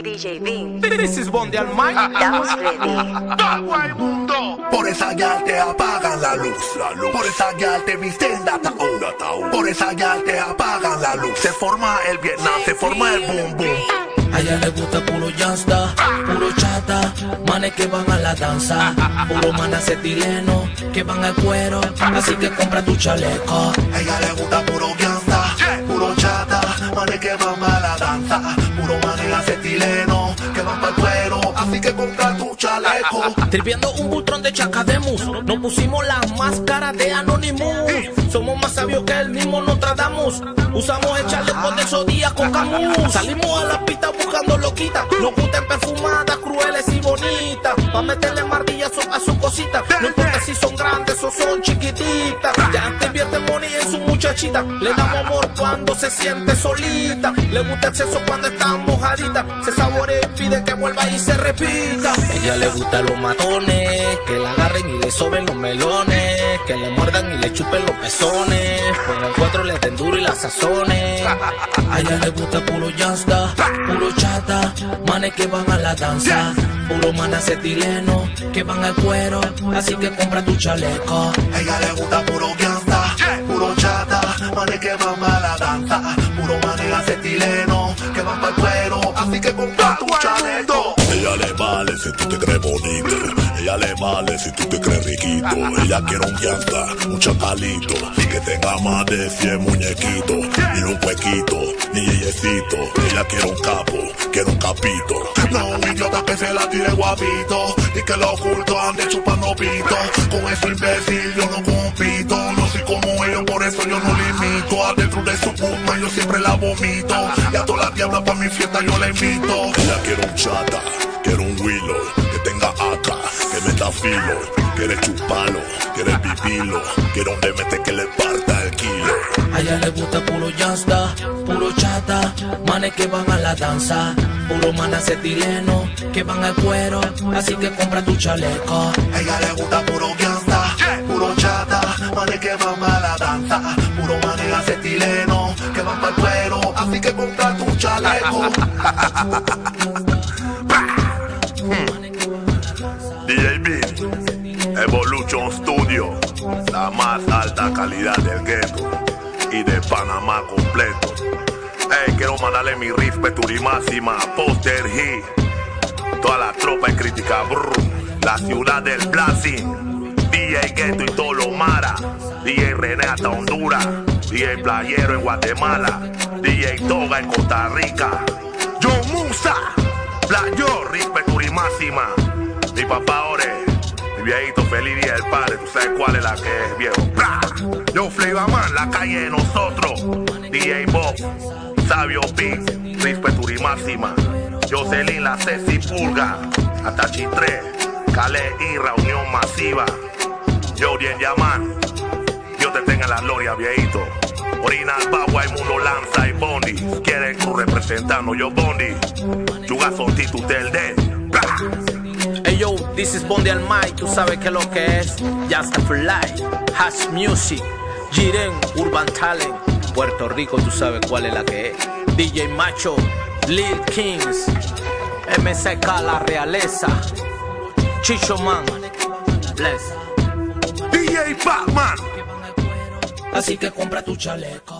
DJ Vin. This is Bondi al mic. Estamos ready. Todo el mundo. Por esa ya te apagan la luz. Por esa ya te visten de ataúd. Por esa ya te apagan la luz. Se forma el Vietnam, se forma el boom boom. A ella le gusta puro llanta, puro chata, manes que van a la danza, puro manes acetileno, que van al cuero, así que compra tu chaleco. A ella le gusta puro gangsta, puro chata, manes que van para la danza, Triviando un butrón de chacademus, nos pusimos las máscaras de Anonymous. Somos más sabios que el mismo Nostradamus. Usamos el chaleco de esos días con Camus. Salimos a la pista buscando loquitas. Nos gustan perfumadas, crueles y bonitas. Pa' meterle martillazo a su cosita. No importa si son grandes o son chiquititas. Ya te invierte money en su muchachita. Le damos amor cuando se siente solita. Le gusta el sexo cuando está mojadita. Se saborea y pide que vuelva y se repita. Ella le gusta los matones. Que la agarren y le soben los melones. Que le muerdan y le chupen los pezones. El cuatro le den duro y la sazones. A ella le gusta puro llanta, puro chata. Manes que van a la danza. Puro man acetileno. Que van al cuero. Así que compra tu chaleco. A ella le gusta puro gangsta, puro chata, manes que van para la danza, puro manes acetileno, que van el cuero, así que compra tu chaleco. Ella le vale si tú te crees bonito. Le vale si tú te crees riquito. Ella quiere un llanta, un chacalito. Que tenga más de 100 muñequitos. Ni un huequito, ni yeyecito. Ella quiere un capo, quiere un capito. No, idiota que se la tire guapito y que lo oculto ande chupando pito. Con eso imbécil yo no compito. No soy como ellos, por eso yo no limito. Adentro de su puma yo siempre la vomito. Y a todas las diablas pa' mi fiesta yo la invito. Ella quiere un chata, quiere un willow. Que tenga acá, meta filo. Quiere chuparlo, quiere vivirlo. Quiere un mete que le parta el kilo. A ella le gusta puro llanta, puro chata, manes que van a la danza, puro man acetileno, que van al cuero, así que compra tu chaleco. A ella le gusta puro gangsta, puro chata, manes que van para la danza, puro manes acetileno, que van para el cuero, así que compra tu chaleco. Evolution Studio, la más alta calidad del ghetto y de Panamá completo. Hey, quiero mandarle mi respeto y máxima, Poster He, toda la tropa de crítica, brr, la ciudad del Blazing, DJ Ghetto y todo lo Mara, DJ René hasta Honduras, DJ Playero en Guatemala, DJ Toga en Costa Rica, John Musa, Playo, respeto y máxima, mi papá Ore. Viejito feliz día del padre, tú sabes cuál es la que es, viejo. ¡Bra! Yo Flavor Man, la calle de nosotros. DJ Bob, Sabio Big, Respeto y máxima. Jocelyn, la Ceci Pulga, Atachi 3, Calé y Reunión Masiva. Jorien Yaman, Dios te tenga en la gloria, viejito. Original Bagua, el mundo lanza y Bondi. Quieren tu representando, yo Bondi. Chugazo, Tito del de. Hey yo, this is Bondi al mic, tú sabes que lo que es Just for Life, Hash Music, Jiren, Urban Talent, Puerto Rico, tú sabes cuál es la que es. DJ Macho, Lil Kings, MSK La Realeza, Chicho Man, Bless. DJ Batman. Así que compra tu chaleco.